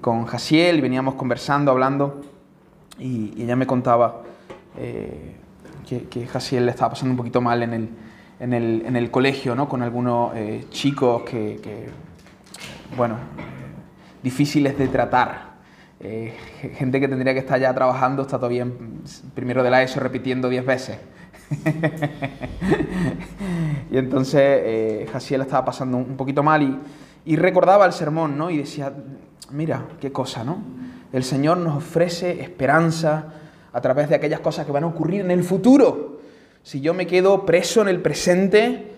con Jaciel y veníamos conversando, hablando, y, ella me contaba eh, que, que, Jaciel le estaba pasando un poquito mal en el, en el, en el colegio, ¿no? Con algunos eh, chicos que, bueno, difíciles de tratar. Eh, gente que tendría que estar ya trabajando está todavía en primero de la ESO repitiendo 10 veces. y entonces Jaciel estaba pasando un poquito mal y, y recordaba el sermón, ¿no? Y decía, mira, qué cosa, ¿no? El Señor nos ofrece esperanza a través de aquellas cosas que van a ocurrir en el futuro. Si yo me quedo preso en el presente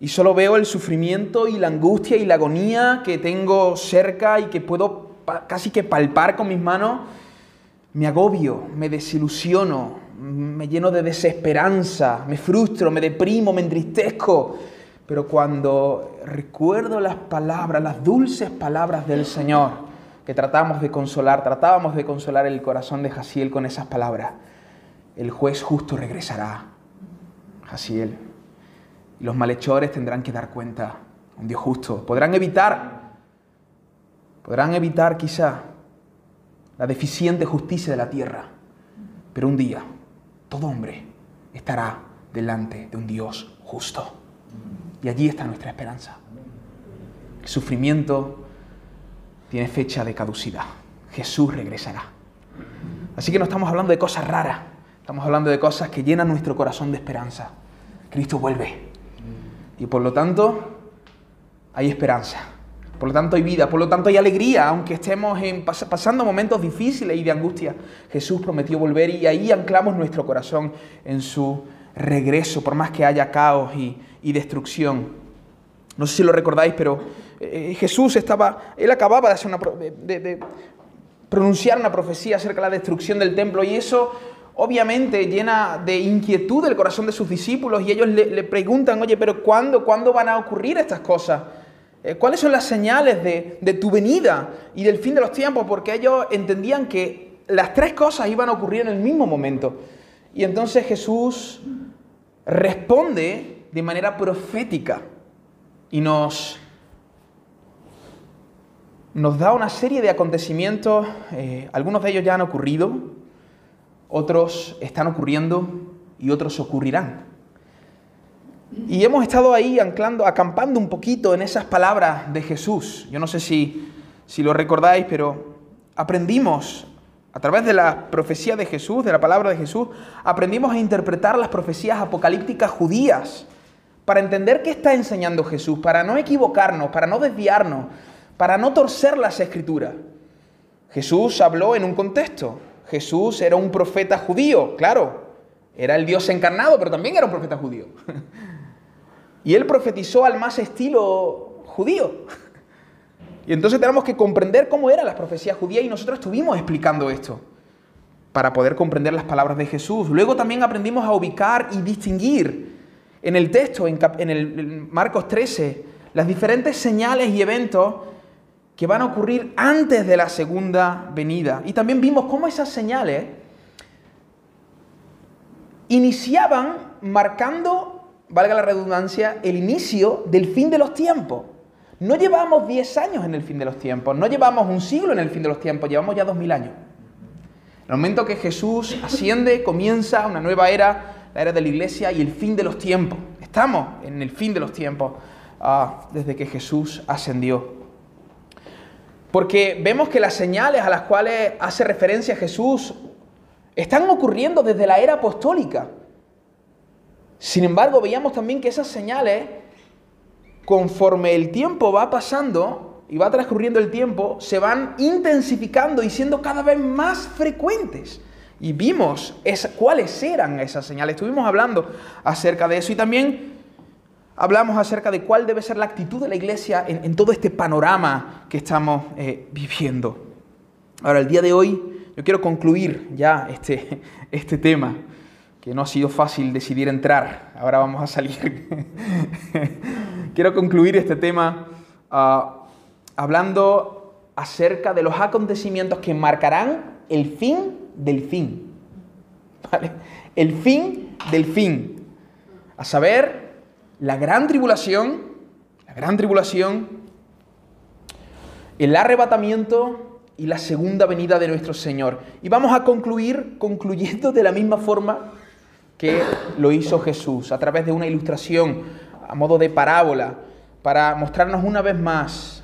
y solo veo el sufrimiento y la angustia y la agonía que tengo cerca y que puedo casi que palpar con mis manos, me agobio, me desilusiono, me lleno de desesperanza, me frustro, me deprimo, me entristezco. Pero cuando recuerdo las palabras, las dulces palabras del Señor, que tratamos de consolar, tratábamos de consolar el corazón de Jaciel con esas palabras, el juez justo regresará, Jaciel, y los malhechores tendrán que dar cuenta, un Dios justo, podrán evitar, podrán evitar quizá la deficiente justicia de la tierra, pero un día todo hombre estará delante de un Dios justo. Y allí está nuestra esperanza. El sufrimiento tiene fecha de caducidad. Jesús regresará. Así que no estamos hablando de cosas raras, estamos hablando de cosas que llenan nuestro corazón de esperanza. Cristo vuelve. Y por lo tanto, hay esperanza. Por lo tanto, hay vida. Por lo tanto, hay alegría, aunque estemos pasando momentos difíciles y de angustia. Jesús prometió volver y ahí anclamos nuestro corazón en su regreso, por más que haya caos y, destrucción. No sé si lo recordáis, pero eh, Jesús estaba, él acababa de, hacer una, de, pronunciar una profecía acerca de la destrucción del templo y eso obviamente llena de inquietud el corazón de sus discípulos y ellos le, preguntan, oye, pero ¿cuándo, ¿cuándo van a ocurrir estas cosas? Eh, ¿Cuáles son las señales de, de tu venida y del fin de los tiempos? Porque ellos entendían que las tres cosas iban a ocurrir en el mismo momento. Y entonces Jesús responde de manera profética y nos, nos da una serie de acontecimientos, eh, algunos de ellos ya han ocurrido, otros están ocurriendo y otros ocurrirán. Y hemos estado ahí anclando, acampando un poquito en esas palabras de Jesús. Yo no sé si, si lo recordáis, pero aprendimos a través de la profecía de Jesús, de la palabra de Jesús, aprendimos a interpretar las profecías apocalípticas judías para entender qué está enseñando Jesús, para no equivocarnos, para no desviarnos, para no torcer las escrituras. Jesús habló en un contexto. Jesús era un profeta judío, claro. Era el Dios encarnado, pero también era un profeta judío. Y él profetizó al más estilo judío. Y entonces tenemos que comprender cómo eran las profecías judías y nosotros estuvimos explicando esto para poder comprender las palabras de Jesús. Luego también aprendimos a ubicar y distinguir en el texto, en, el Marcos 13, las diferentes señales y eventos que van a ocurrir antes de la segunda venida. Y también vimos cómo esas señales iniciaban marcando, valga la redundancia, el inicio del fin de los tiempos. No llevamos 10 años en el fin de los tiempos, no llevamos un siglo en el fin de los tiempos, llevamos ya 2000 años. En el momento que Jesús asciende, comienza una nueva era, la era de la iglesia y el fin de los tiempos. Estamos en el fin de los tiempos ah, desde que Jesús ascendió. Porque vemos que las señales a las cuales hace referencia Jesús están ocurriendo desde la era apostólica. Sin embargo, veíamos también que esas señales conforme el tiempo va pasando y va transcurriendo el tiempo, se van intensificando y siendo cada vez más frecuentes. Y vimos cuáles eran esas señales. Estuvimos hablando acerca de eso y también hablamos acerca de cuál debe ser la actitud de la iglesia en, todo este panorama que estamos eh, viviendo. Ahora, el día de hoy yo quiero concluir ya este, este tema, que no ha sido fácil decidir entrar. Ahora vamos a salir. quiero concluir este tema ah, hablando acerca de los acontecimientos que marcarán el fin del fin. El fin del fin. A saber, la gran tribulación, la gran tribulación, el arrebatamiento y la segunda venida de nuestro Señor. Y vamos a concluir concluyendo de la misma forma que lo hizo Jesús, a través de una ilustración a modo de parábola, para mostrarnos una vez más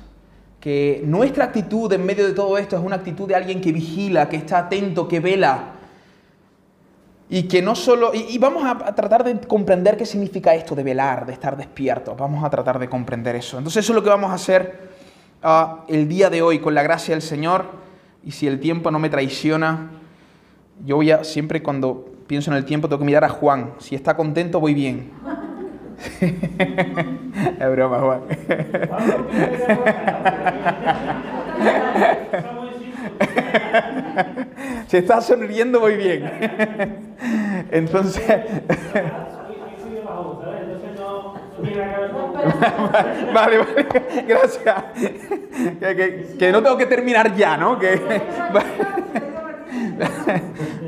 que nuestra actitud en medio de todo esto es una actitud de alguien que vigila, que está atento, que vela. Y que no solo. Y, vamos a, tratar de comprender qué significa esto de velar, de estar despierto. Vamos a tratar de comprender eso. Entonces, eso es lo que vamos a hacer uh, el día de hoy, con la gracia del Señor. Y si el tiempo no me traiciona, yo voy a. Siempre cuando pienso en el tiempo, tengo que mirar a Juan. Si está contento, voy bien. es broma, Juan. Si estás sonriendo, voy bien. Entonces. vale, vale, gracias. Que, no tengo que terminar ya, ¿no?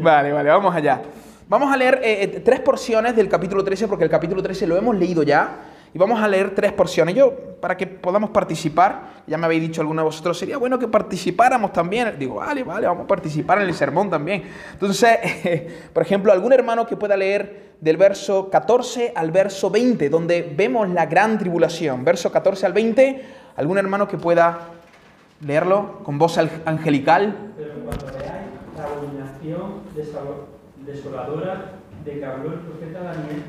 vale, vale, vamos allá. Vamos a leer eh, eh, tres porciones del capítulo 13 porque el capítulo 13 lo hemos leído ya. Y vamos a leer tres porciones. Yo, para que podamos participar, ya me habéis dicho alguno de vosotros, sería bueno que participáramos también. Digo, vale, vale, vamos a participar en el sermón también. Entonces, por ejemplo, algún hermano que pueda leer del verso 14 al verso 20, donde vemos la gran tribulación. Verso 14 al 20, algún hermano que pueda leerlo con voz angelical. Pero cuando veáis la abominación de desoladora de que habló el profeta Daniel,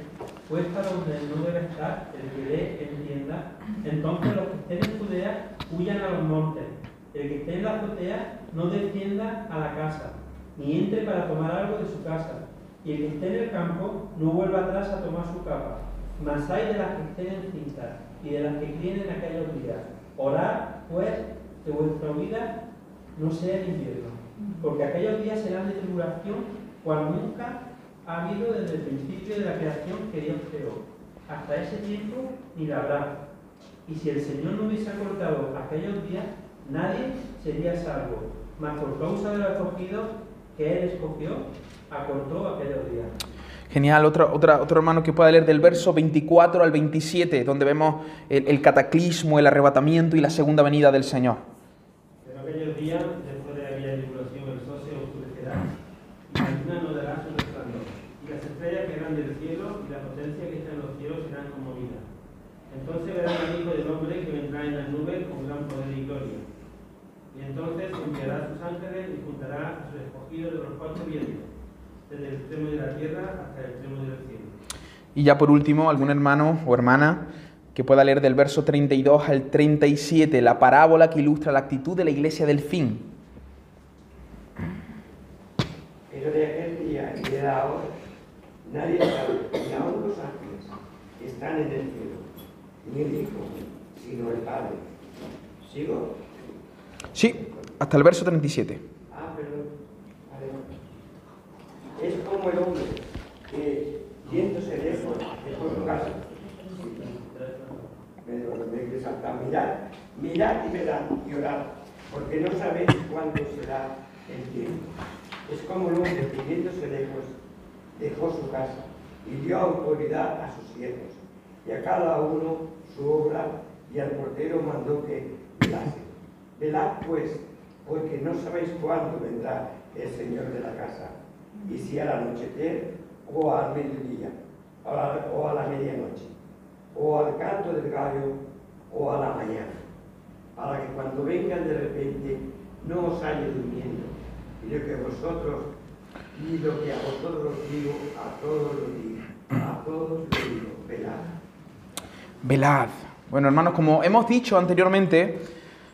puesta donde no debe estar, el que lee entienda, entonces los que estén en Judea huyan a los montes, el que esté en la azotea no descienda a la casa, ni entre para tomar algo de su casa, y el que esté en el campo no vuelva atrás a tomar su capa. Mas hay de las que estén en cintas y de las que críen en aquellos días. Orad, pues, que vuestra vida no sea en invierno, porque aquellos días serán de tribulación cual nunca ha habido desde el principio de la creación que Dios creó. Hasta ese tiempo ni la habrá. Y si el Señor no hubiese acortado aquellos días, nadie sería salvo. Mas por causa de los escogidos que Él escogió, acortó aquellos días. Genial, otro, otro hermano que pueda leer del verso 24 al 27, donde vemos el, el cataclismo, el arrebatamiento y la segunda venida del Señor. En aquellos días Entonces verán al Hijo del Hombre que vendrá en las nubes con gran poder y gloria. Y entonces enviará a sus ángeles y juntará a sus escogidos de los cuatro vientos, desde el extremo de la tierra hasta el extremo del cielo. Y ya por último, algún hermano o hermana que pueda leer del verso 32 al 37 la parábola que ilustra la actitud de la iglesia del fin. Pero de aquel día y de ahora nadie sabe, ni aún los ángeles están en el cielo ni el Hijo, sino el Padre. ¿Sigo? Sí, hasta el verso 37. Ah, perdón. Es como el hombre que, yéndose lejos, dejó su casa. Pero me que saltar. Mirad, mirad y verad y orad, porque no sabéis cuándo será el tiempo. Es como que, yéndose lejos, dejó su casa y dio autoridad a sus siervos y a cada uno su obra y al portero mandó que velase. Velad pues, porque no sabéis cuándo vendrá el Señor de la casa, y si al anochecer o al mediodía, o a, la medianoche, o al canto del gallo, o a la mañana, para que cuando vengan de repente no os haya durmiendo, y lo que vosotros, y lo que a vosotros os digo, a todos los digo, a todos los digo, velad velad. Bueno, hermanos, como hemos dicho anteriormente,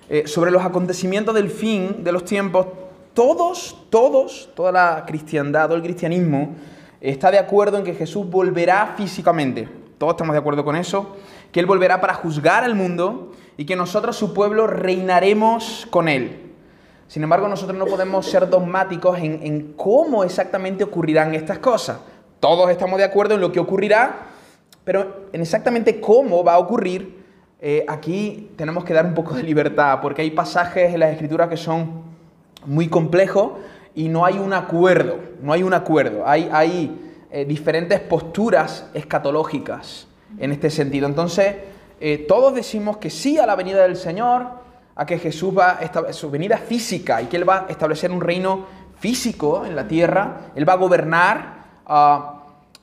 eh, sobre los acontecimientos del fin de los tiempos, todos, todos, toda la cristiandad, todo el cristianismo, está de acuerdo en que Jesús volverá físicamente. Todos estamos de acuerdo con eso, que Él volverá para juzgar al mundo y que nosotros, su pueblo, reinaremos con Él. Sin embargo, nosotros no podemos ser dogmáticos en, cómo exactamente ocurrirán estas cosas. Todos estamos de acuerdo en lo que ocurrirá, pero en exactamente cómo va a ocurrir, eh, aquí tenemos que dar un poco de libertad, porque hay pasajes en las escrituras que son muy complejos y no hay un acuerdo, no hay un acuerdo, hay, hay eh, diferentes posturas escatológicas en este sentido. Entonces, eh, todos decimos que sí a la venida del Señor, a que Jesús va a su venida física y que Él va a establecer un reino físico en la tierra, Él va a gobernar, ah,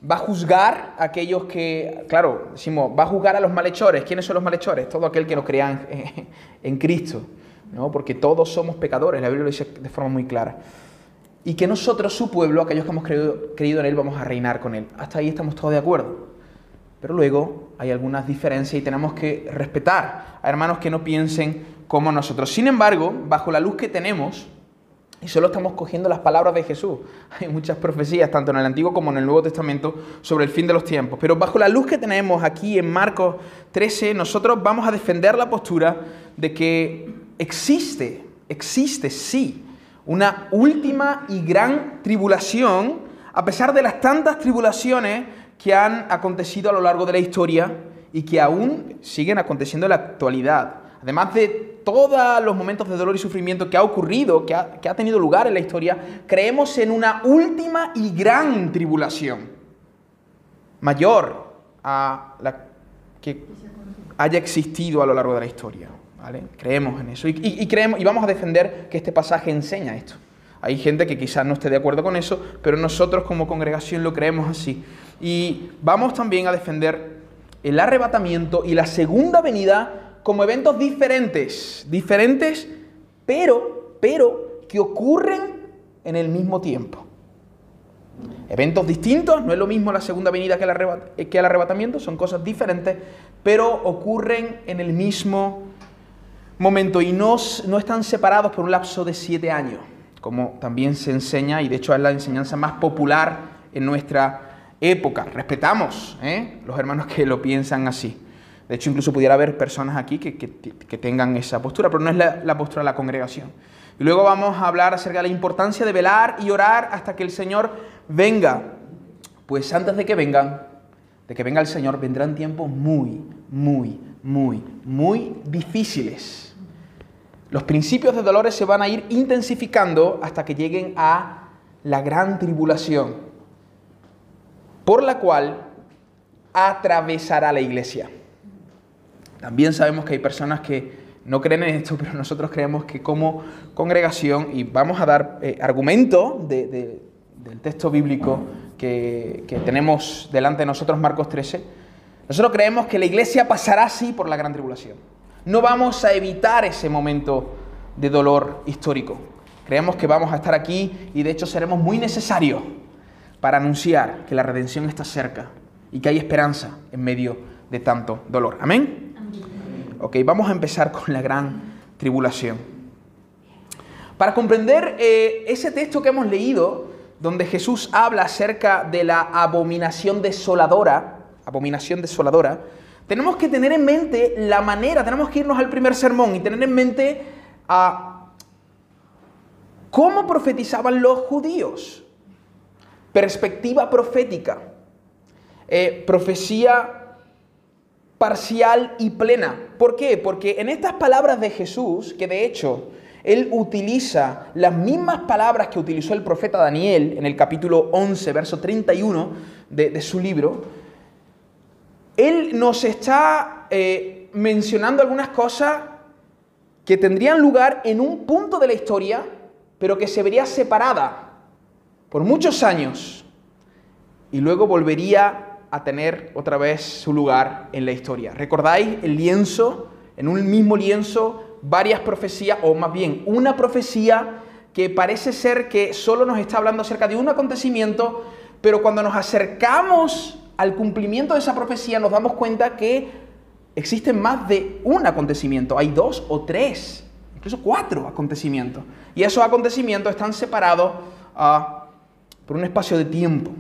va a juzgar a aquellos que, claro, decimos, va a juzgar a los malhechores. ¿Quiénes son los malhechores? Todo aquel que no crea en, en Cristo, ¿no? porque todos somos pecadores, la Biblia lo dice de forma muy clara. Y que nosotros, su pueblo, aquellos que hemos creído, en Él, vamos a reinar con Él. Hasta ahí estamos todos de acuerdo. Pero luego hay algunas diferencias y tenemos que respetar a hermanos que no piensen como nosotros. Sin embargo, bajo la luz que tenemos, y solo estamos cogiendo las palabras de Jesús. Hay muchas profecías, tanto en el Antiguo como en el Nuevo Testamento, sobre el fin de los tiempos. Pero bajo la luz que tenemos aquí en Marcos 13, nosotros vamos a defender la postura de que existe, existe, sí, una última y gran tribulación, a pesar de las tantas tribulaciones que han acontecido a lo largo de la historia y que aún siguen aconteciendo en la actualidad. Además de todos los momentos de dolor y sufrimiento que ha ocurrido, que ha, tenido lugar en la historia, creemos en una última y gran tribulación, mayor a la que haya existido a lo largo de la historia. Creemos en eso y, creemos, y vamos a defender que este pasaje enseña esto. Hay gente que quizás no esté de acuerdo con eso, pero nosotros como congregación lo creemos así. Y vamos también a defender el arrebatamiento y la segunda venida como eventos diferentes, diferentes, pero, pero que ocurren en el mismo tiempo. Eventos distintos, no es lo mismo la segunda venida que el, arrebatamiento, son cosas diferentes, pero ocurren en el mismo momento y no, no están separados por un lapso de siete años, como también se enseña, y de hecho es la enseñanza más popular en nuestra época. Respetamos ¿eh? los hermanos que lo piensan así. De hecho, incluso pudiera haber personas aquí que, tengan esa postura, pero no es la, postura de la congregación. Y luego vamos a hablar acerca de la importancia de velar y orar hasta que el Señor venga. Pues antes de que vengan, de que venga el Señor, vendrán tiempos muy, muy, muy, muy difíciles. Los principios de dolores se van a ir intensificando hasta que lleguen a la gran tribulación, por la cual atravesará la iglesia. También sabemos que hay personas que no creen en esto, pero nosotros creemos que como congregación, y vamos a dar eh, argumento del texto bíblico que, que, tenemos delante de nosotros, Marcos 13, nosotros creemos que la iglesia pasará así por la gran tribulación. No vamos a evitar ese momento de dolor histórico. Creemos que vamos a estar aquí y de hecho seremos muy necesarios para anunciar que la redención está cerca y que hay esperanza en medio de tanto dolor. Amén. Ok, vamos a empezar con la gran tribulación. Para comprender eh, ese texto que hemos leído, donde Jesús habla acerca de la abominación desoladora, abominación desoladora, tenemos que tener en mente la manera, tenemos que irnos al primer sermón y tener en mente a cómo profetizaban los judíos. Perspectiva profética, eh, profecía parcial y plena. ¿Por qué? Porque en estas palabras de Jesús, que de hecho él utiliza las mismas palabras que utilizó el profeta Daniel en el capítulo 11, verso 31 de, su libro, él nos está eh, mencionando algunas cosas que tendrían lugar en un punto de la historia, pero que se vería separada por muchos años y luego volvería a tener otra vez su lugar en la historia. ¿Recordáis el lienzo? En un mismo lienzo, varias profecías, o más bien una profecía que parece ser que solo nos está hablando acerca de un acontecimiento, pero cuando nos acercamos al cumplimiento de esa profecía nos damos cuenta que existen más de un acontecimiento, hay dos o tres, incluso cuatro acontecimientos. Y esos acontecimientos están separados ah, por un espacio de tiempo.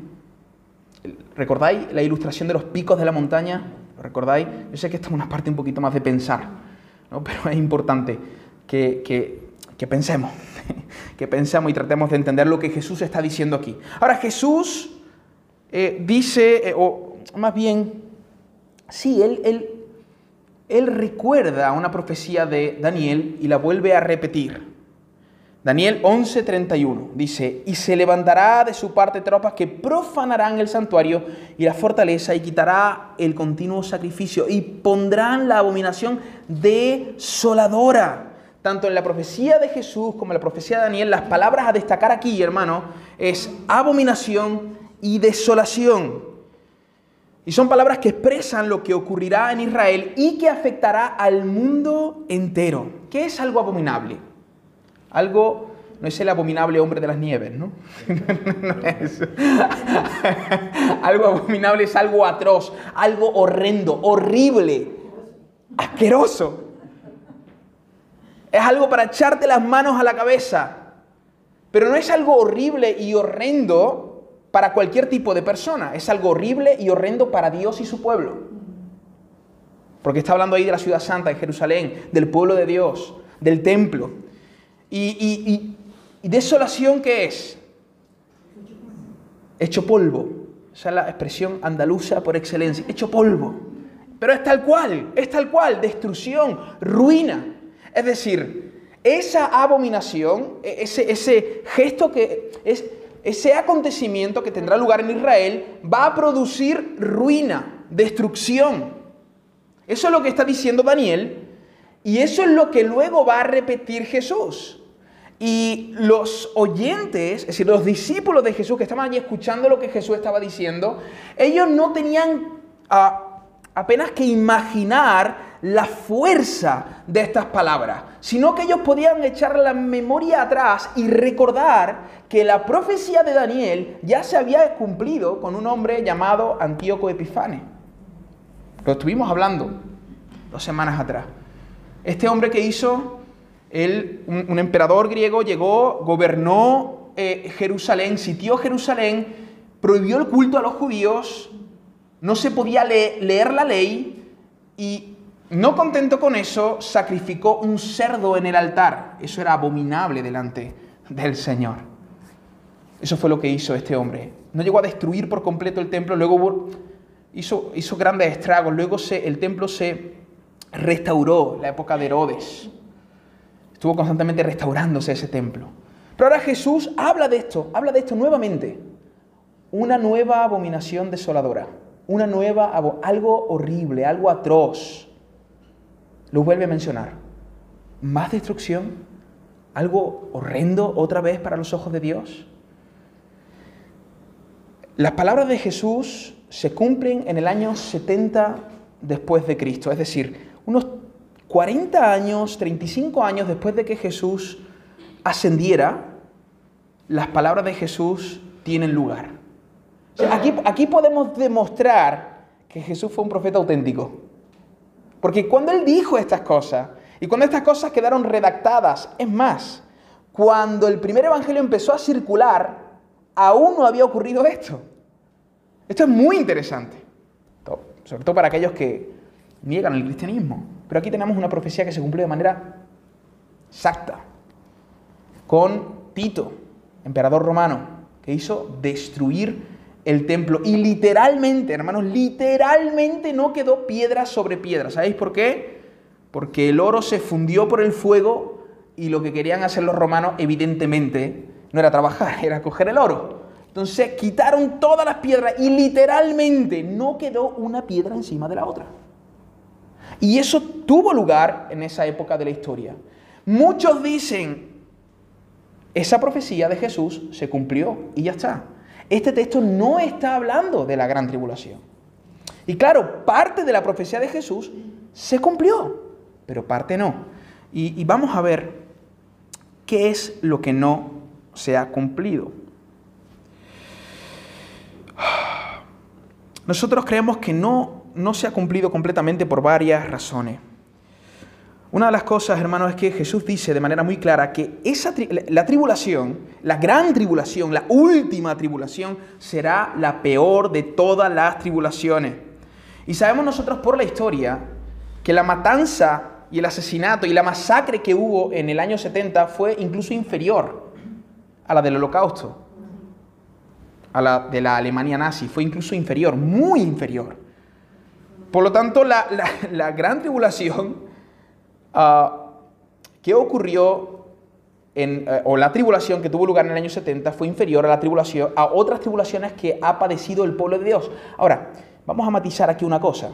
¿Recordáis la ilustración de los picos de la montaña? ¿Lo recordáis? Yo sé que esto es una parte un poquito más de pensar, ¿no? pero es importante que, que, pensemos, que pensemos y tratemos de entender lo que Jesús está diciendo aquí. Ahora, Jesús eh, dice, eh, o más bien, sí, él, él, él recuerda una profecía de Daniel y la vuelve a repetir. Daniel 11:31 dice, y se levantará de su parte tropas que profanarán el santuario y la fortaleza y quitará el continuo sacrificio y pondrán la abominación desoladora tanto en la profecía de Jesús como en la profecía de Daniel, las palabras a destacar aquí, hermano, es abominación y desolación. Y son palabras que expresan lo que ocurrirá en Israel y que afectará al mundo entero. ¿Qué es algo abominable? Algo no es el abominable hombre de las nieves, ¿no? no es. algo abominable es algo atroz, algo horrendo, horrible, asqueroso. Es algo para echarte las manos a la cabeza. Pero no es algo horrible y horrendo para cualquier tipo de persona. Es algo horrible y horrendo para Dios y su pueblo. Porque está hablando ahí de la ciudad santa, de Jerusalén, del pueblo de Dios, del templo. ¿Y, y, desolación qué es? Hecho polvo. Esa es la expresión andaluza por excelencia. Hecho polvo. Pero es tal cual, es tal cual. Destrucción, ruina. Es decir, esa abominación, e, ese, ese gesto que es ese acontecimiento que tendrá lugar en Israel va a producir ruina, destrucción. Eso es lo que está diciendo Daniel y eso es lo que luego va a repetir Jesús. Y los oyentes, es decir, los discípulos de Jesús que estaban allí escuchando lo que Jesús estaba diciendo, ellos no tenían ah, apenas que imaginar la fuerza de estas palabras, sino que ellos podían echar la memoria atrás y recordar que la profecía de Daniel ya se había cumplido con un hombre llamado Antíoco Epifane. Lo estuvimos hablando dos semanas atrás. Este hombre que hizo, él, un, emperador griego, llegó, gobernó eh, Jerusalén, sitió Jerusalén, prohibió el culto a los judíos, no se podía leer la ley y no contento con eso, sacrificó un cerdo en el altar. Eso era abominable delante del Señor. Eso fue lo que hizo este hombre. No llegó a destruir por completo el templo, luego hizo, hizo grandes estragos, luego el templo se restauró, la época de Herodes. Estuvo constantemente restaurándose ese templo. Pero ahora Jesús habla de esto, habla de esto nuevamente. Una nueva abominación desoladora, una nueva, algo horrible, algo atroz lo vuelve a mencionar. Más destrucción, algo horrendo otra vez para los ojos de Dios. Las palabras de Jesús se cumplen en el año 70 después de Cristo, es decir, unos 40 años, 35 años después de que Jesús ascendiera, las palabras de Jesús tienen lugar. aquí, aquí podemos demostrar que Jesús fue un profeta auténtico. Porque cuando él dijo estas cosas, y cuando estas cosas quedaron redactadas, es más, cuando el primer evangelio empezó a circular, aún no había ocurrido esto. Esto es muy interesante, sobre todo para aquellos que niegan el cristianismo. Pero aquí tenemos una profecía que se cumplió de manera exacta, con Tito, emperador romano, que hizo destruir el templo. Y literalmente, hermanos, literalmente no quedó piedra sobre piedra. ¿Sabéis por qué? Porque el oro se fundió por el fuego y lo que querían hacer los romanos, evidentemente, no era trabajar, era coger el oro. Entonces quitaron todas las piedras y literalmente no quedó una piedra encima de la otra. Y eso tuvo lugar en esa época de la historia. Muchos dicen, esa profecía de Jesús se cumplió y ya está este texto no está hablando de la gran tribulación. Y claro, parte de la profecía de Jesús se cumplió, pero parte no. Y, vamos a ver qué es lo que no se ha cumplido. Nosotros creemos que no, no se ha cumplido completamente por varias razones. Una de las cosas, hermanos, es que Jesús dice de manera muy clara que esa la tribulación, la gran tribulación, la última tribulación, será la peor de todas las tribulaciones. Y sabemos nosotros por la historia que la matanza y el asesinato y la masacre que hubo en el año 70 fue incluso inferior a la del holocausto, a la de la Alemania nazi, fue incluso inferior, muy inferior. Por lo tanto, la, la gran tribulación Ah, ¿Qué ocurrió en, eh, o la tribulación que tuvo lugar en el año 70 fue inferior a la tribulación, a otras tribulaciones que ha padecido el pueblo de Dios. Ahora, vamos a matizar aquí una cosa.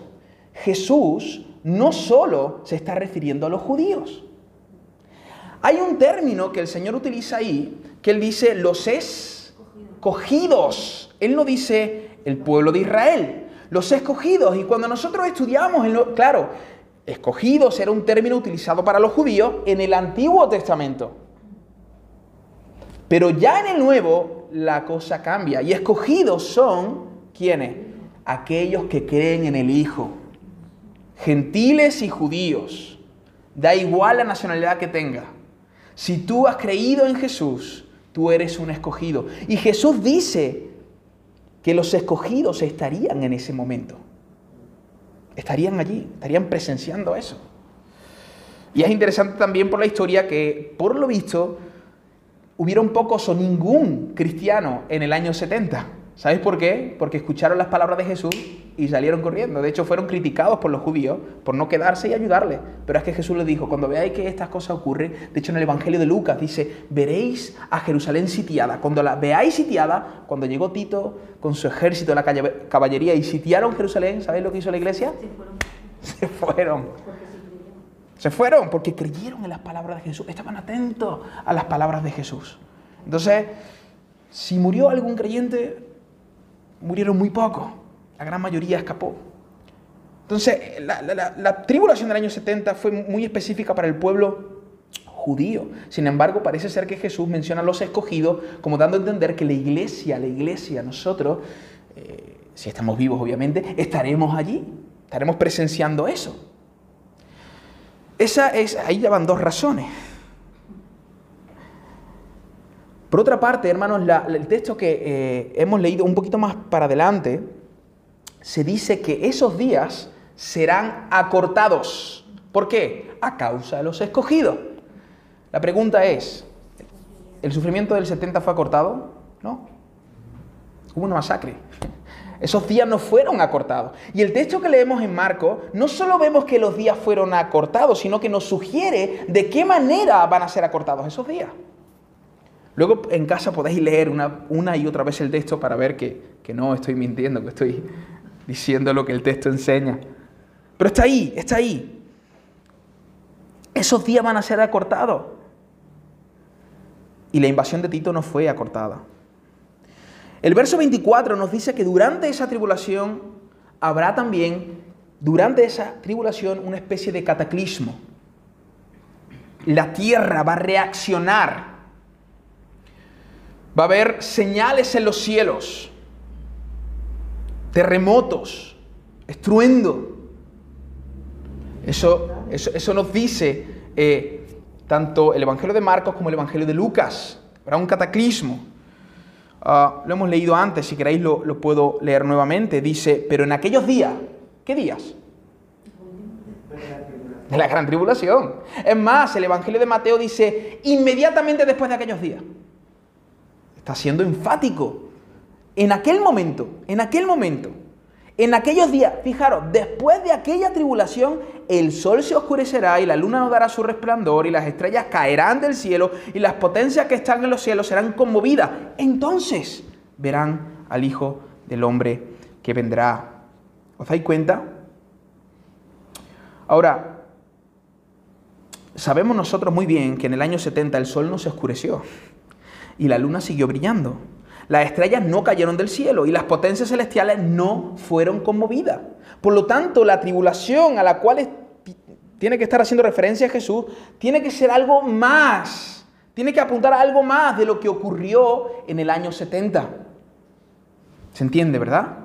Jesús no solo se está refiriendo a los judíos. Hay un término que el Señor utiliza ahí, que Él dice los escogidos. Él no dice el pueblo de Israel, los escogidos. Y cuando nosotros estudiamos, en lo, claro, escogidos era un término utilizado para los judíos en el Antiguo Testamento. Pero ya en el Nuevo la cosa cambia. Y escogidos son, ¿quiénes? Aquellos que creen en el Hijo. Gentiles y judíos. Da igual la nacionalidad que tenga. Si tú has creído en Jesús, tú eres un escogido. Y Jesús dice que los escogidos estarían en ese momento. Estarían allí, estarían presenciando eso. Y es interesante también por la historia que, por lo visto, hubieron pocos o ningún cristiano en el año 70. ¿Sabéis por qué? Porque escucharon las palabras de Jesús y salieron corriendo. De hecho, fueron criticados por los judíos por no quedarse y ayudarle. Pero es que Jesús les dijo, cuando veáis que estas cosas ocurren, de hecho en el Evangelio de Lucas dice, veréis a Jerusalén sitiada. Cuando la veáis sitiada, cuando llegó Tito con su ejército, la caballería y sitiaron Jerusalén, ¿sabéis lo que hizo la iglesia? Se fueron. Se fueron porque creyeron en las palabras de Jesús, estaban atentos a las palabras de Jesús. Entonces, si murió algún creyente, murieron muy pocos, la gran mayoría escapó. Entonces, la, tribulación del año 70 fue muy específica para el pueblo judío. Sin embargo, parece ser que Jesús menciona a los escogidos como dando a entender que la iglesia, la iglesia, nosotros, eh, si estamos vivos obviamente, estaremos allí, estaremos presenciando eso. Esa es, ahí ya van dos razones. Por otra parte, hermanos, el texto que eh, hemos leído un poquito más para adelante, se dice que esos días serán acortados. ¿Por qué? A causa de los escogidos. La pregunta es, ¿el sufrimiento del 70 fue acortado? No. Hubo una masacre. Esos días no fueron acortados. Y el texto que leemos en Marco, no solo vemos que los días fueron acortados, sino que nos sugiere de qué manera van a ser acortados esos días. Luego en casa podéis leer una, y otra vez el texto para ver que, que no estoy mintiendo, que estoy diciendo lo que el texto enseña. Pero está ahí, está ahí. Esos días van a ser acortados. Y la invasión de Tito no fue acortada. El verso 24 nos dice que durante esa tribulación habrá también, durante esa tribulación, una especie de cataclismo. La tierra va a reaccionar Va a haber señales en los cielos, terremotos, estruendo. Eso, eso, nos dice eh, tanto el Evangelio de Marcos como el Evangelio de Lucas. Habrá un cataclismo. Ah, lo hemos leído antes, si queréis lo, lo puedo leer nuevamente. Dice, pero en aquellos días, ¿qué días? De la gran tribulación. Es más, el Evangelio de Mateo dice, inmediatamente después de aquellos días. Está siendo enfático. En aquel momento, en aquel momento, en aquellos días, fijaros, después de aquella tribulación, el sol se oscurecerá y la luna no dará su resplandor y las estrellas caerán del cielo y las potencias que están en los cielos serán conmovidas. Entonces verán al Hijo del Hombre que vendrá. ¿Os dais cuenta? Ahora, sabemos nosotros muy bien que en el año 70 el sol no se oscureció y la luna siguió brillando. Las estrellas no cayeron del cielo y las potencias celestiales no fueron conmovidas. Por lo tanto, la tribulación a la cual tiene que estar haciendo referencia Jesús tiene que ser algo más, tiene que apuntar a algo más de lo que ocurrió en el año 70. ¿Se entiende, verdad?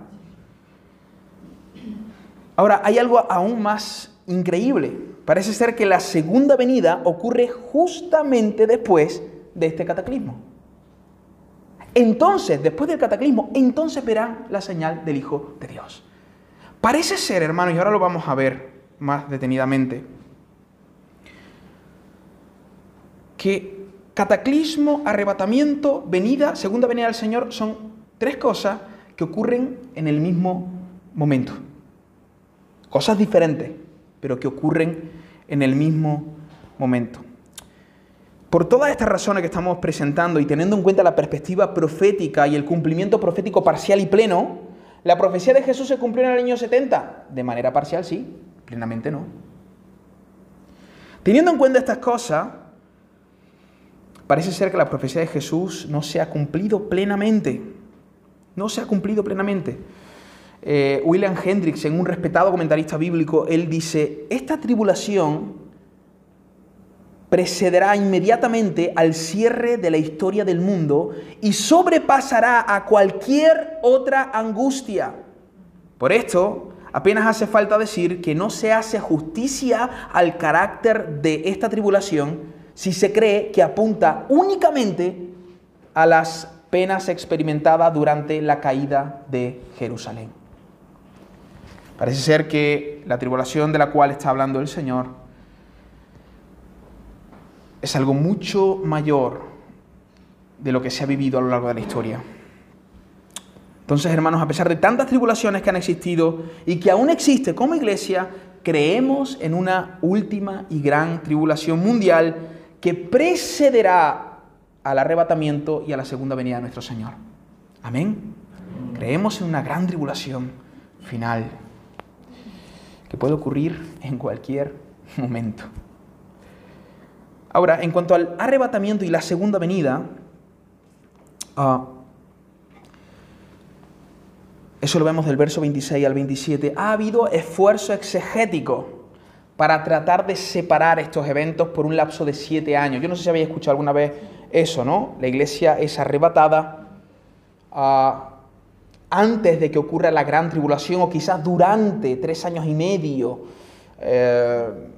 Ahora, hay algo aún más increíble. Parece ser que la segunda venida ocurre justamente después de este cataclismo. Entonces, después del cataclismo, entonces verán la señal del Hijo de Dios. Parece ser, hermanos, y ahora lo vamos a ver más detenidamente, que cataclismo, arrebatamiento, venida, segunda venida del Señor son tres cosas que ocurren en el mismo momento. Cosas diferentes, pero que ocurren en el mismo momento. Por todas estas razones que estamos presentando y teniendo en cuenta la perspectiva profética y el cumplimiento profético parcial y pleno, ¿la profecía de Jesús se cumplió en el año 70? De manera parcial, sí, plenamente no. Teniendo en cuenta estas cosas, parece ser que la profecía de Jesús no se ha cumplido plenamente. No se ha cumplido plenamente. Eh, William Hendricks, en un respetado comentarista bíblico, él dice, esta tribulación precederá inmediatamente al cierre de la historia del mundo y sobrepasará a cualquier otra angustia. Por esto, apenas hace falta decir que no se hace justicia al carácter de esta tribulación si se cree que apunta únicamente a las penas experimentadas durante la caída de Jerusalén. Parece ser que la tribulación de la cual está hablando el Señor es algo mucho mayor de lo que se ha vivido a lo largo de la historia. Entonces, hermanos, a pesar de tantas tribulaciones que han existido y que aún existe como iglesia, creemos en una última y gran tribulación mundial que precederá al arrebatamiento y a la segunda venida de nuestro Señor. Amén. Creemos en una gran tribulación final que puede ocurrir en cualquier momento. Ahora, en cuanto al arrebatamiento y la segunda venida, uh, eso lo vemos del verso 26 al 27, ha habido esfuerzo exegético para tratar de separar estos eventos por un lapso de siete años. Yo no sé si habéis escuchado alguna vez eso, ¿no? La iglesia es arrebatada ah, antes de que ocurra la gran tribulación o quizás durante tres años y medio. Eh,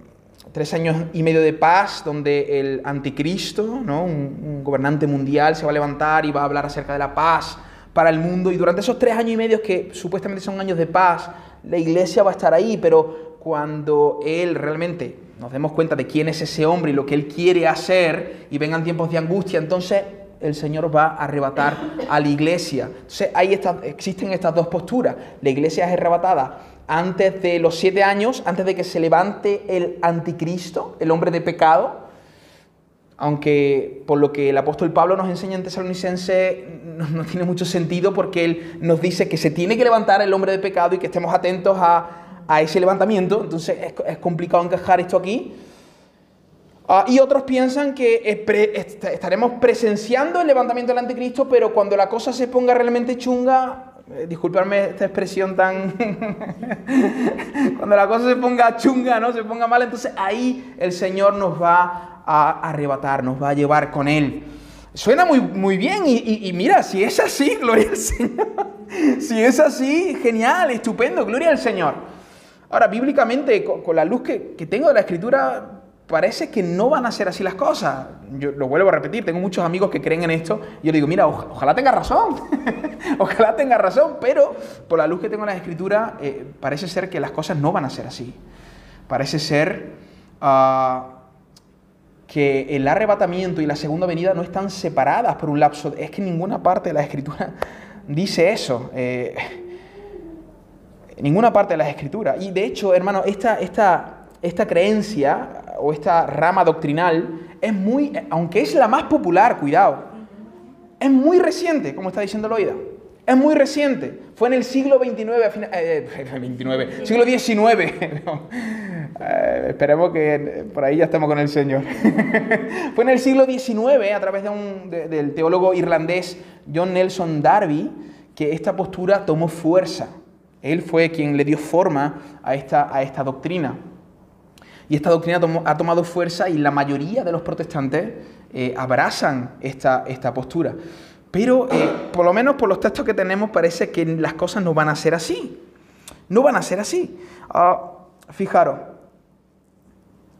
tres años y medio de paz donde el anticristo, ¿no? un, un gobernante mundial, se va a levantar y va a hablar acerca de la paz para el mundo. Y durante esos tres años y medio que supuestamente son años de paz, la iglesia va a estar ahí, pero cuando Él realmente nos demos cuenta de quién es ese hombre y lo que Él quiere hacer y vengan tiempos de angustia, entonces el Señor va a arrebatar a la iglesia. Entonces ahí existen estas dos posturas. La iglesia es arrebatada antes de los siete años, antes de que se levante el anticristo, el hombre de pecado, aunque por lo que el apóstol Pablo nos enseña en Tesalonicense no, no, tiene mucho sentido porque él nos dice que se tiene que levantar el hombre de pecado y que estemos atentos a a ese levantamiento, entonces es, complicado encajar esto aquí. Ah, y otros piensan que estaremos presenciando el levantamiento del anticristo, pero cuando la cosa se ponga realmente chunga, eh, esta expresión tan... cuando la cosa se ponga chunga, ¿no? Se ponga mal, entonces ahí el Señor nos va a arrebatar, nos va a llevar con Él. Suena muy, muy bien y, mira, si es así, gloria al Señor. si es así, genial, estupendo, gloria al Señor. Ahora, bíblicamente, con, la luz que, tengo de la escritura, parece que no van a ser así las cosas. Yo lo vuelvo a repetir, tengo muchos amigos que creen en esto. Yo digo, mira, ojalá tenga razón. ojalá tenga razón, pero por la luz que tengo en la escritura, eh, parece ser que las cosas no van a ser así. Parece ser uh, que el arrebatamiento y la segunda venida no están separadas por un lapso. Es que ninguna parte de la escritura dice eso. Eh, ninguna parte de las escrituras. Y de hecho, hermano, esta, esta, esta creencia o esta rama doctrinal es muy, aunque es la más popular, cuidado, es muy reciente, como está diciendo Loida. Es muy reciente. Fue en el siglo XXIX, eh, siglo XIX. Eh, esperemos que por ahí ya estamos con el Señor. Fue en el siglo XIX, a través de un, del teólogo irlandés John Nelson Darby, que esta postura tomó fuerza. Él fue quien le dio forma a esta, a esta doctrina. Y esta doctrina ha tomado fuerza y la mayoría de los protestantes eh, abrazan esta, esta, postura. Pero, eh, por lo menos por los textos que tenemos, parece que las cosas no van a ser así. No van a ser así. Ah, fijaros,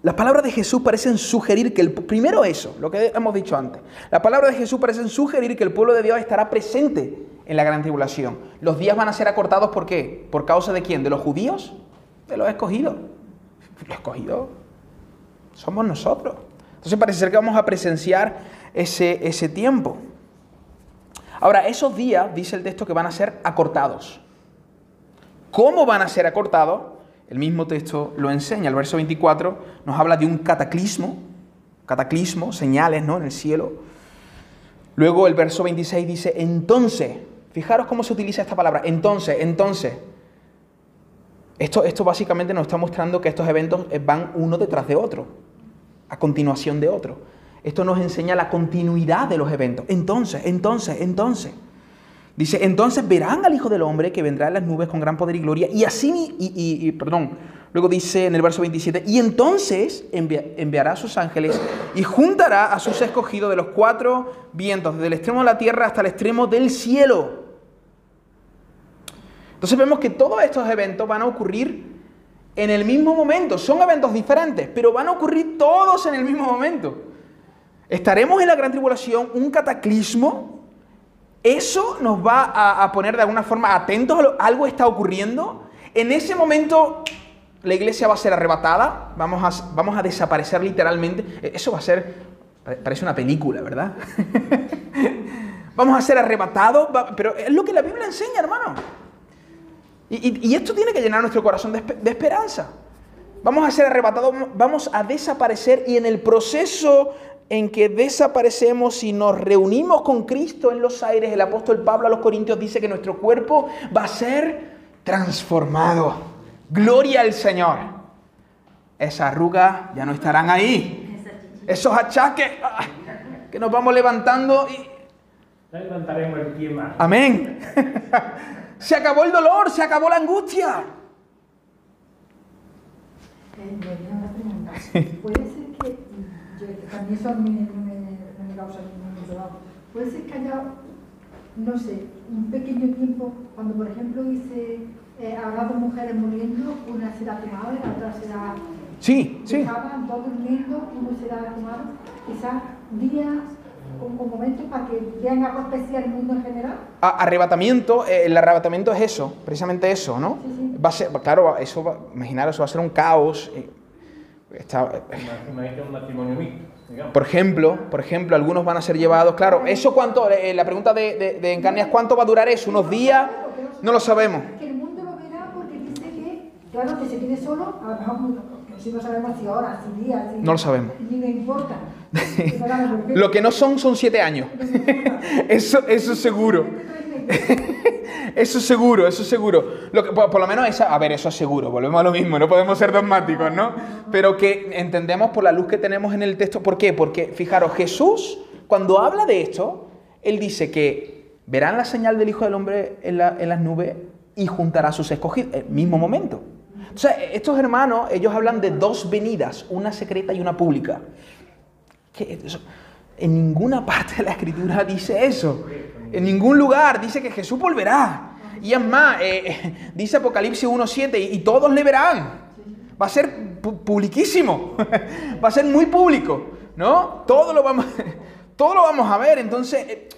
las palabras de Jesús parecen sugerir que el... Primero eso, lo que hemos dicho antes. Las palabras de Jesús parecen sugerir que el pueblo de Dios estará presente en la gran tribulación. Los días van a ser acortados ¿por qué? ¿Por causa de quién? ¿De los judíos? De los escogidos. Los escogidos somos nosotros. Entonces parece ser que vamos a presenciar ese, ese tiempo. Ahora, esos días, dice el texto, que van a ser acortados. ¿Cómo van a ser acortados? El mismo texto lo enseña. El verso 24 nos habla de un cataclismo, cataclismo, señales ¿no? en el cielo. Luego el verso 26 dice, entonces, Fijaros cómo se utiliza esta palabra. Entonces, entonces. Esto, esto básicamente nos está mostrando que estos eventos van uno detrás de otro, a continuación de otro. Esto nos enseña la continuidad de los eventos. Entonces, entonces, entonces. Dice, entonces verán al Hijo del Hombre que vendrá en las nubes con gran poder y gloria. Y así, y, perdón, luego dice en el verso 27, y entonces enviará a sus ángeles y juntará a sus escogidos de los cuatro vientos, desde el extremo de la tierra hasta el extremo del cielo. Entonces vemos que todos estos eventos van a ocurrir en el mismo momento. Son eventos diferentes, pero van a ocurrir todos en el mismo momento. Estaremos en la gran tribulación, un cataclismo. Eso nos va a, poner de alguna forma atentos a lo, algo está ocurriendo. En ese momento la iglesia va a ser arrebatada, vamos a, vamos a desaparecer literalmente. E, eso va a ser, parece una película, ¿verdad? vamos a ser arrebatados, pero es lo que la Biblia enseña, hermano. Y, esto tiene que llenar nuestro corazón de, esperanza. Vamos a ser arrebatados, vamos a desaparecer y en el proceso en que desaparecemos y nos reunimos con Cristo en los aires, el apóstol Pablo a los Corintios dice que nuestro cuerpo va a ser transformado. Gloria al Señor. Esas arrugas ya no estarán ahí. Esos achaques ah, que nos vamos levantando y... Levantaremos el pie más. Amén. Se acabó el dolor, se acabó la angustia. Eh, puede ser que, yo, también eso me, me, me causa ningún. Puede ser que haya, no sé, un pequeño tiempo, cuando por ejemplo dice, eh, habrá dos mujeres muriendo, una será tu madre, la otra será... Sí, sí. Estaban dos durmiendo, uno será madre, quizás días un, momento para que vean algo especial el mundo en general? arrebatamiento, eh, el arrebatamiento es eso, precisamente eso, ¿no? Va a ser, claro, eso va, imaginar, eso va a ser un caos. Eh, está, un matrimonio Por ejemplo, por ejemplo, algunos van a ser llevados, claro, eso cuánto, eh, la pregunta de, de, de Encarnias, ¿cuánto va a durar eso? ¿Unos días? No lo sabemos. Que el mundo lo verá porque dice que, claro, que se quede solo, a lo mejor si no sabemos si horas, si días, no lo sabemos. Ni le importa. Lo que no son son siete años. eso, eso seguro. Eso es seguro, eso es seguro. Lo que, por, lo menos esa, a ver, eso es seguro, volvemos a lo mismo, no podemos ser dogmáticos, ¿no? Pero que entendemos por la luz que tenemos en el texto. ¿Por qué? Porque, fijaros, Jesús, cuando habla de esto, él dice que verán la señal del Hijo del Hombre en, en las nubes y juntará a sus escogidos, el mismo momento. O sea, estos hermanos, ellos hablan de dos venidas, una secreta y una pública. En ninguna parte de la escritura dice eso. En ningún lugar dice que Jesús volverá. Y es más, eh, eh, dice Apocalipsis 1.7, y, todos le verán. Va a ser publiquísimo. Va a ser muy público. ¿No? Todo lo vamos, todo lo vamos a ver. Entonces, eh,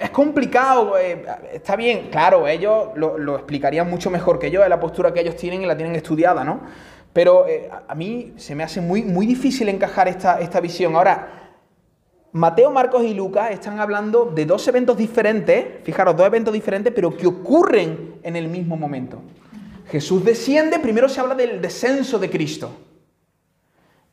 es complicado. está bien, claro, ellos lo, explicarían mucho mejor que yo, de la postura que ellos tienen y la tienen estudiada, ¿no? Pero a mí se me hace muy, muy difícil encajar esta, esta visión. Ahora, Mateo, Marcos y Lucas están hablando de dos eventos diferentes, fijaros, dos eventos diferentes, pero que ocurren en el mismo momento. Jesús desciende, primero se habla del descenso de Cristo.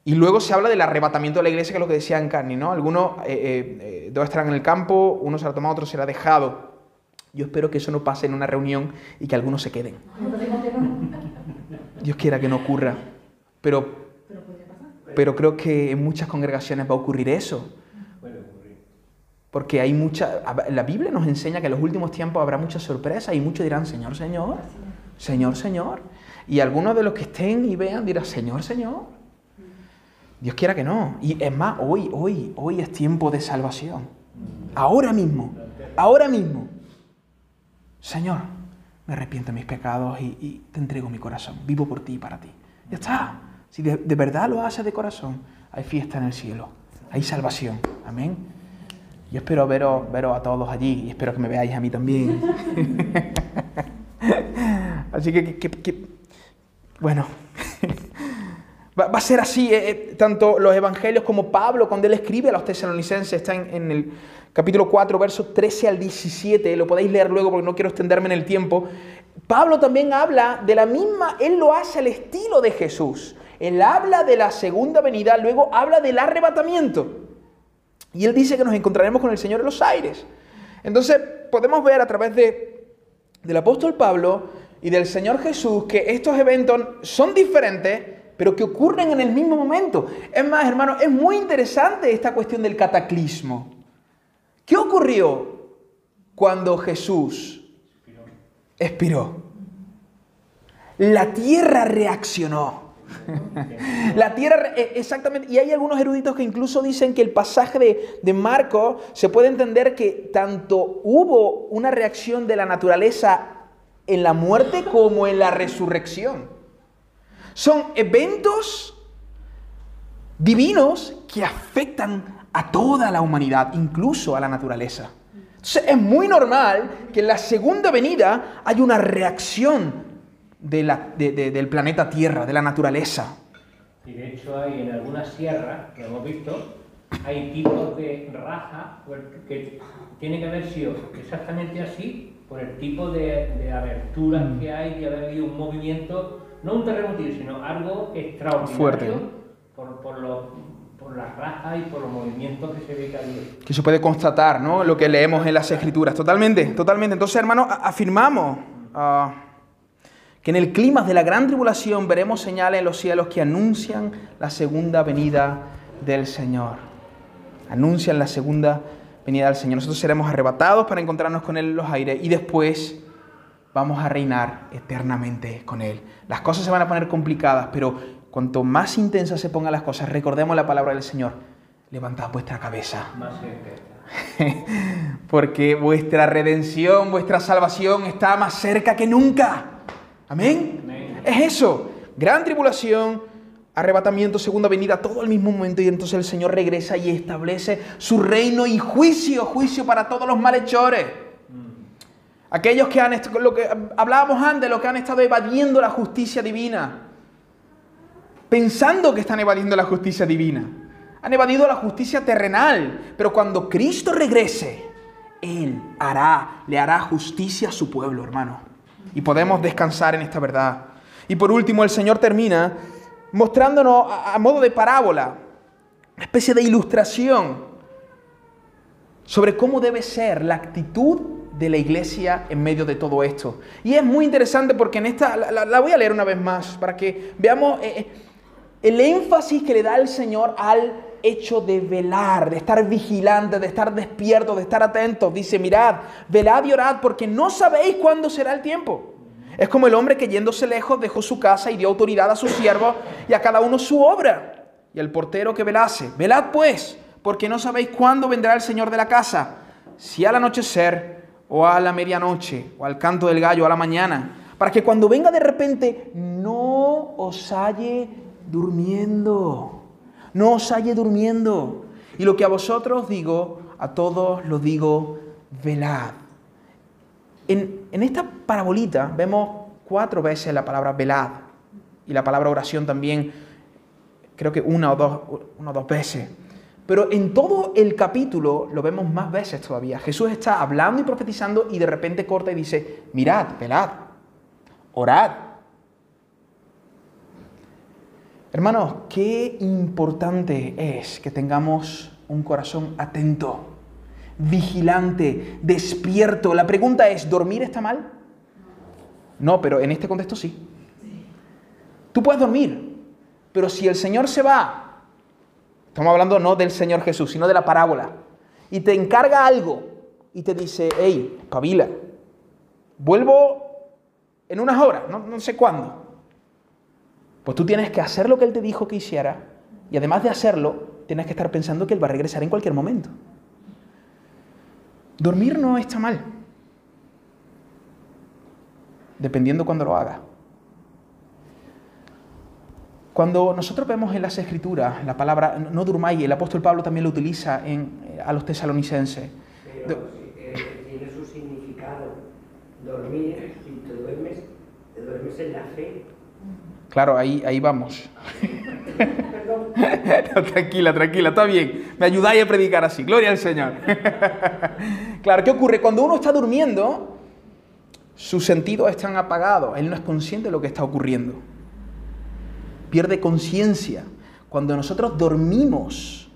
Y luego se habla del arrebatamiento de la iglesia, que es lo que decía en Carni, ¿no? Algunos, eh, eh, eh, dos estarán en el campo, uno será tomado, otro será dejado. Yo espero que eso no pase en una reunión y que algunos se queden. Dios quiera que no ocurra. Pero, pero creo que en muchas congregaciones va a ocurrir eso. Porque hay mucha. La Biblia nos enseña que en los últimos tiempos habrá muchas sorpresas y muchos dirán, Señor, Señor, Señor, Señor. Y algunos de los que estén y vean dirán, Señor, Señor. Dios quiera que no. Y es más, hoy, hoy, hoy es tiempo de salvación. Ahora mismo, ahora mismo. Señor, me arrepiento de mis pecados y, te entrego mi corazón. Vivo por ti y para ti. Ya está. Si de, de verdad lo haces de corazón, hay fiesta en el cielo. Hay salvación. Amén. Yo espero veros, veros a todos allí y espero que me veáis a mí también. así que, bueno, va, a ser así. Eh, eh, tanto los evangelios como Pablo, cuando él escribe a los tesalonicenses, está en, el capítulo 4, versos 13 al 17, lo podéis leer luego porque no quiero extenderme en el tiempo. Pablo también habla de la misma, él lo hace al estilo de Jesús. Él habla de la segunda venida, luego habla del arrebatamiento. Y él dice que nos encontraremos con el Señor en los aires. Entonces podemos ver a través de, del apóstol Pablo y del Señor Jesús que estos eventos son diferentes, pero que ocurren en el mismo momento. Es más, hermano, es muy interesante esta cuestión del cataclismo. ¿Qué ocurrió cuando Jesús expiró? La tierra reaccionó. La tierra, e, exactamente, y hay algunos eruditos que incluso dicen que el pasaje de, de, Marco se puede entender que tanto hubo una reacción de la naturaleza en la muerte como en la resurrección. Son eventos divinos que afectan a toda la humanidad, incluso a la naturaleza. Entonces es muy normal que en la segunda venida haya una reacción de la, del planeta Tierra, de la naturaleza. Y de hecho hay en algunas sierras, que hemos visto, hay tipos de raja que tiene que haber sido exactamente así por el tipo de, aberturas mm. que hay, de haber habido un movimiento, no un terremoto, sino algo extraordinario Fuerte. Por, por, los, por las rajas y por los movimientos que se ve que hay. Que se puede constatar, ¿no? Lo que leemos en las escrituras. Totalmente, totalmente. Entonces, hermanos, afirmamos... Uh, que en el clima de la gran tribulación veremos señales en los cielos que anuncian la segunda venida del Señor. Anuncian la segunda venida del Señor. Nosotros seremos arrebatados para encontrarnos con Él en los aires y después vamos a reinar eternamente con Él. Las cosas se van a poner complicadas, pero cuanto más intensas se pongan las cosas, recordemos la palabra del Señor. Levantad vuestra cabeza. Porque vuestra redención, vuestra salvación está más cerca que nunca. Amén. Es eso. Gran tribulación, arrebatamiento, segunda venida, todo al mismo momento. Y entonces el Señor regresa y establece su reino y juicio, juicio para todos los malhechores. Aquellos que han, lo que hablábamos antes, los que han estado evadiendo la justicia divina, pensando que están evadiendo la justicia divina. Han evadido la justicia terrenal, pero cuando Cristo regrese, Él hará, le hará justicia a su pueblo, hermano y podemos descansar en esta verdad. Y por último, el Señor termina mostrándonos a, modo de parábola, una especie de ilustración sobre cómo debe ser la actitud de la iglesia en medio de todo esto. Y es muy interesante porque en esta, la, voy a leer una vez más, para que veamos eh, eh, el énfasis que le da el Señor al hecho de velar, de estar vigilante, de estar despierto, de estar atento. Dice, mirad, velad y orad porque no sabéis cuándo será el tiempo. Es como el hombre que yéndose lejos dejó su casa y dio autoridad a sus siervos y a cada uno su obra. Y el portero que velase, velad pues, porque no sabéis cuándo vendrá el Señor de la casa, si al anochecer o a la medianoche o al canto del gallo a la mañana, para que cuando venga de repente no os halle durmiendo no os halle durmiendo. Y lo que a vosotros digo, a todos lo digo, velad. En, esta parabolita vemos cuatro veces la palabra velad y la palabra oración también, creo que una o dos, una o dos veces. Pero en todo el capítulo lo vemos más veces todavía. Jesús está hablando y profetizando y de repente corta y dice, mirad, velad, orad. Hermanos, qué importante es que tengamos un corazón atento, vigilante, despierto. La pregunta es, ¿dormir está mal? No, pero en este contexto sí. Tú puedes dormir, pero si el Señor se va, estamos hablando no del Señor Jesús, sino de la parábola, y te encarga algo y te dice, hey, pavila, vuelvo en unas horas, no, no sé cuándo. Pues tú tienes que hacer lo que Él te dijo que hiciera y además de hacerlo, tienes que estar pensando que Él va a regresar en cualquier momento. Dormir no está mal, dependiendo cuando lo haga. Cuando nosotros vemos en las escrituras la palabra no durmáis, el apóstol Pablo también lo utiliza en, a los tesalonicenses. Pero eh, tiene su significado. Dormir, si te duermes, te duermes en la fe. Claro, ahí, ahí vamos. tranquila, tranquila, está bien. Me ayudáis a predicar así. Gloria al Señor. claro, ¿qué ocurre? Cuando uno está durmiendo, sus sentidos están apagados. Él no es consciente de lo que está ocurriendo. Pierde conciencia. Cuando nosotros dormimos,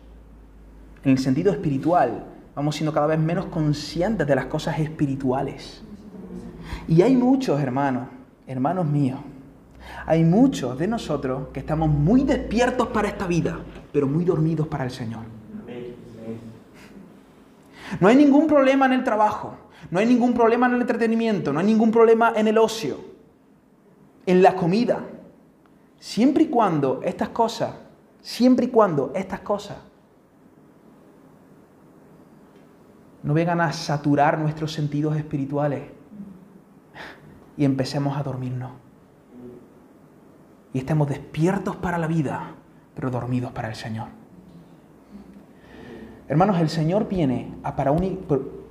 en el sentido espiritual, vamos siendo cada vez menos conscientes de las cosas espirituales. Y hay muchos hermanos, hermanos míos, Hay muchos de nosotros que estamos muy despiertos para esta vida, pero muy dormidos para el Señor. No hay ningún problema en el trabajo, no hay ningún problema en el entretenimiento, no hay ningún problema en el ocio, en la comida. Siempre y cuando estas cosas, siempre y cuando estas cosas no vengan a saturar nuestros sentidos espirituales y empecemos a dormirnos. Y estemos despiertos para la vida, pero dormidos para el Señor. Hermanos, el Señor viene a para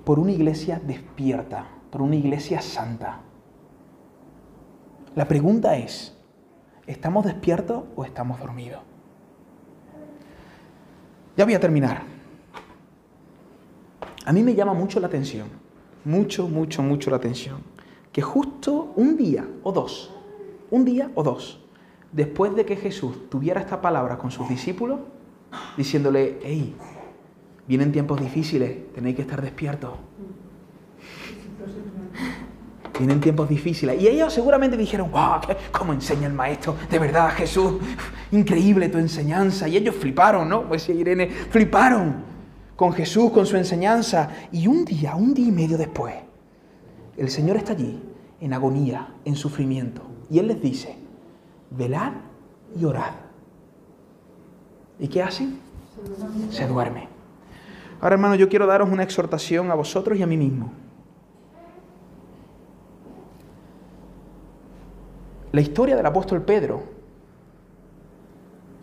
por una iglesia despierta, por una iglesia santa. La pregunta es, ¿estamos despiertos o estamos dormidos? Ya voy a terminar. A mí me llama mucho la atención, mucho, mucho, mucho la atención, que justo un día o dos, un día o dos, después de que Jesús tuviera esta palabra con sus discípulos, diciéndole, hey, vienen tiempos difíciles, tenéis que estar despiertos. Vienen tiempos difíciles. Y ellos seguramente dijeron, wow, ¿qué- ¿cómo enseña el maestro? De verdad, Jesús, increíble tu enseñanza. Y ellos fliparon, ¿no? Pues Irene, fliparon con Jesús, con su enseñanza. Y un día, un día y medio después, el Señor está allí, en agonía, en sufrimiento. Y Él les dice, velad y orad. ¿Y qué hacen? Se duerme. Ahora, hermano, yo quiero daros una exhortación a vosotros y a mí mismo. La historia del apóstol Pedro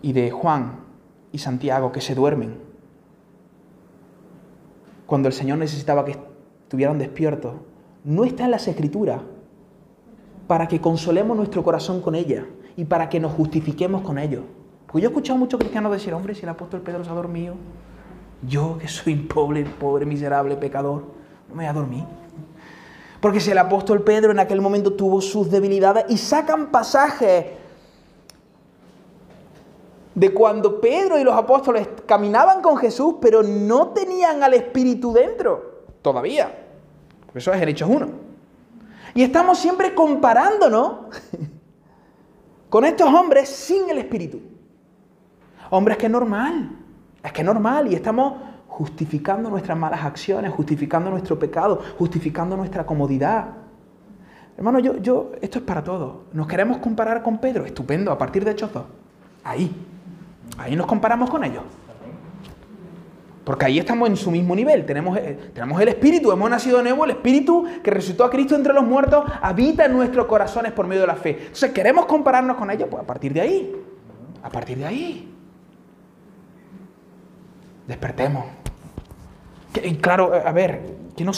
y de Juan y Santiago que se duermen cuando el Señor necesitaba que estuvieran despiertos, no está en las escrituras para que consolemos nuestro corazón con ella y para que nos justifiquemos con ello. Porque yo he escuchado a muchos cristianos decir, hombre, si el apóstol Pedro se ha dormido, yo que soy pobre, pobre, miserable, pecador, no me voy a dormir. Porque si el apóstol Pedro en aquel momento tuvo sus debilidades y sacan pasajes de cuando Pedro y los apóstoles caminaban con Jesús, pero no tenían al Espíritu dentro, todavía. Eso es en Hechos 1. Y estamos siempre comparándonos con estos hombres sin el Espíritu. Hombres que es normal, es que es normal y estamos justificando nuestras malas acciones, justificando nuestro pecado, justificando nuestra comodidad. Hermano, yo, yo, esto es para todos. ¿Nos queremos comparar con Pedro? Estupendo, a partir de Hechos 2. Ahí. Ahí nos comparamos con ellos. Porque ahí estamos en su mismo nivel. Tenemos, eh, tenemos el Espíritu, hemos nacido de nuevo. El Espíritu que resucitó a Cristo entre los muertos habita en nuestros corazones por medio de la fe. Entonces, ¿queremos compararnos con ellos? Pues a partir de ahí. A partir de ahí. Despertemos. Y claro, a ver, que no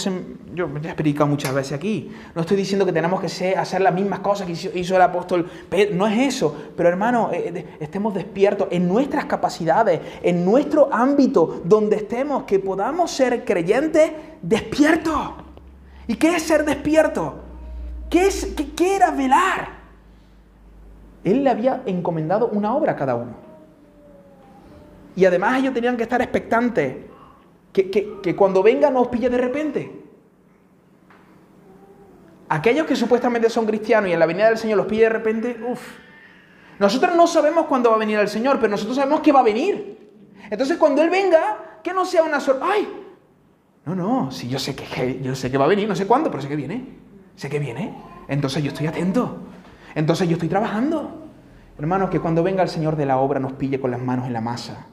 yo ya he predicado muchas veces aquí. No estoy diciendo que tenemos que hacer las mismas cosas que hizo, el apóstol Pedro. No es eso. Pero hermano, eh, de- estemos despiertos en nuestras capacidades, en nuestro ámbito donde estemos, que podamos ser creyentes despiertos. ¿Y qué es ser despierto? ¿Qué, es, qué, qué era velar? Él le había encomendado una obra a cada uno. Y además ellos tenían que estar expectantes. Que, que- que cuando venga no os pille de repente. Aquellos que supuestamente son cristianos y en la venida del Señor los pille de repente, uff. Nosotros no sabemos cuándo va a venir el Señor, pero nosotros sabemos que va a venir. Entonces cuando Él venga, que no sea una sorpresa. ¡Ay! No, no, si yo sé que, yo sé que va a venir, no sé cuándo, pero sé que viene. Sé que viene. Entonces yo estoy atento. Entonces yo estoy trabajando. Hermanos, que cuando venga el Señor de la obra nos pille con las manos en la masa.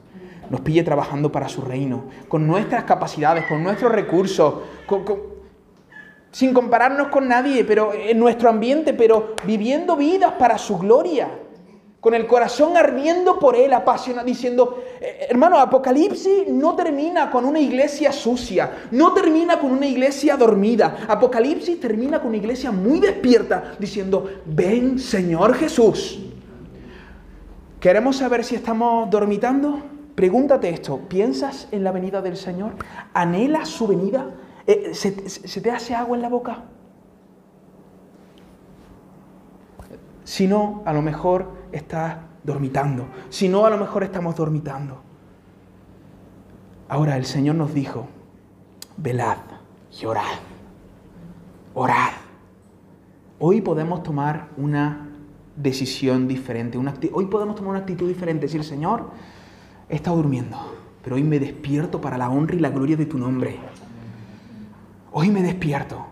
Nos pille trabajando para su reino. Con nuestras capacidades, con nuestros recursos. sin compararnos con nadie, pero en nuestro ambiente, pero viviendo vidas para su gloria. Con el corazón ardiendo por Él, apasionado, diciendo, eh, hermano, Apocalipsis no termina con una iglesia sucia, no termina con una iglesia dormida. Apocalipsis termina con una iglesia muy despierta, diciendo, ven Señor Jesús. ¿Queremos saber si estamos dormitando? Pregúntate esto, ¿piensas en la venida del Señor? ¿Anhelas su venida? Eh, ¿Se, te hace agua en la boca? Si no, a lo mejor estás dormitando. Si no, a lo mejor estamos dormitando. Ahora el Señor nos dijo, velad y orad. Orad. Hoy podemos tomar una decisión diferente. Una hoy podemos tomar una actitud diferente, decir, Señor, he estado durmiendo, pero hoy me despierto para la honra y la gloria de tu nombre. Hoy me despierto.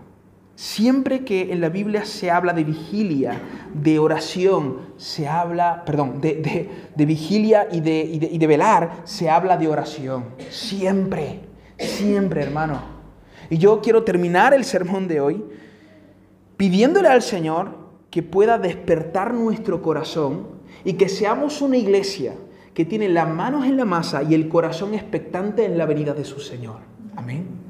Siempre que en la Biblia se habla de vigilia, de oración, se habla, perdón, de, de- de vigilia y de, y y de velar, se habla de oración. Siempre, siempre, hermano. Y yo quiero terminar el sermón de hoy pidiéndole al Señor que pueda despertar nuestro corazón y que seamos una iglesia que tiene las manos en la masa y el corazón expectante en la venida de su Señor. Amén.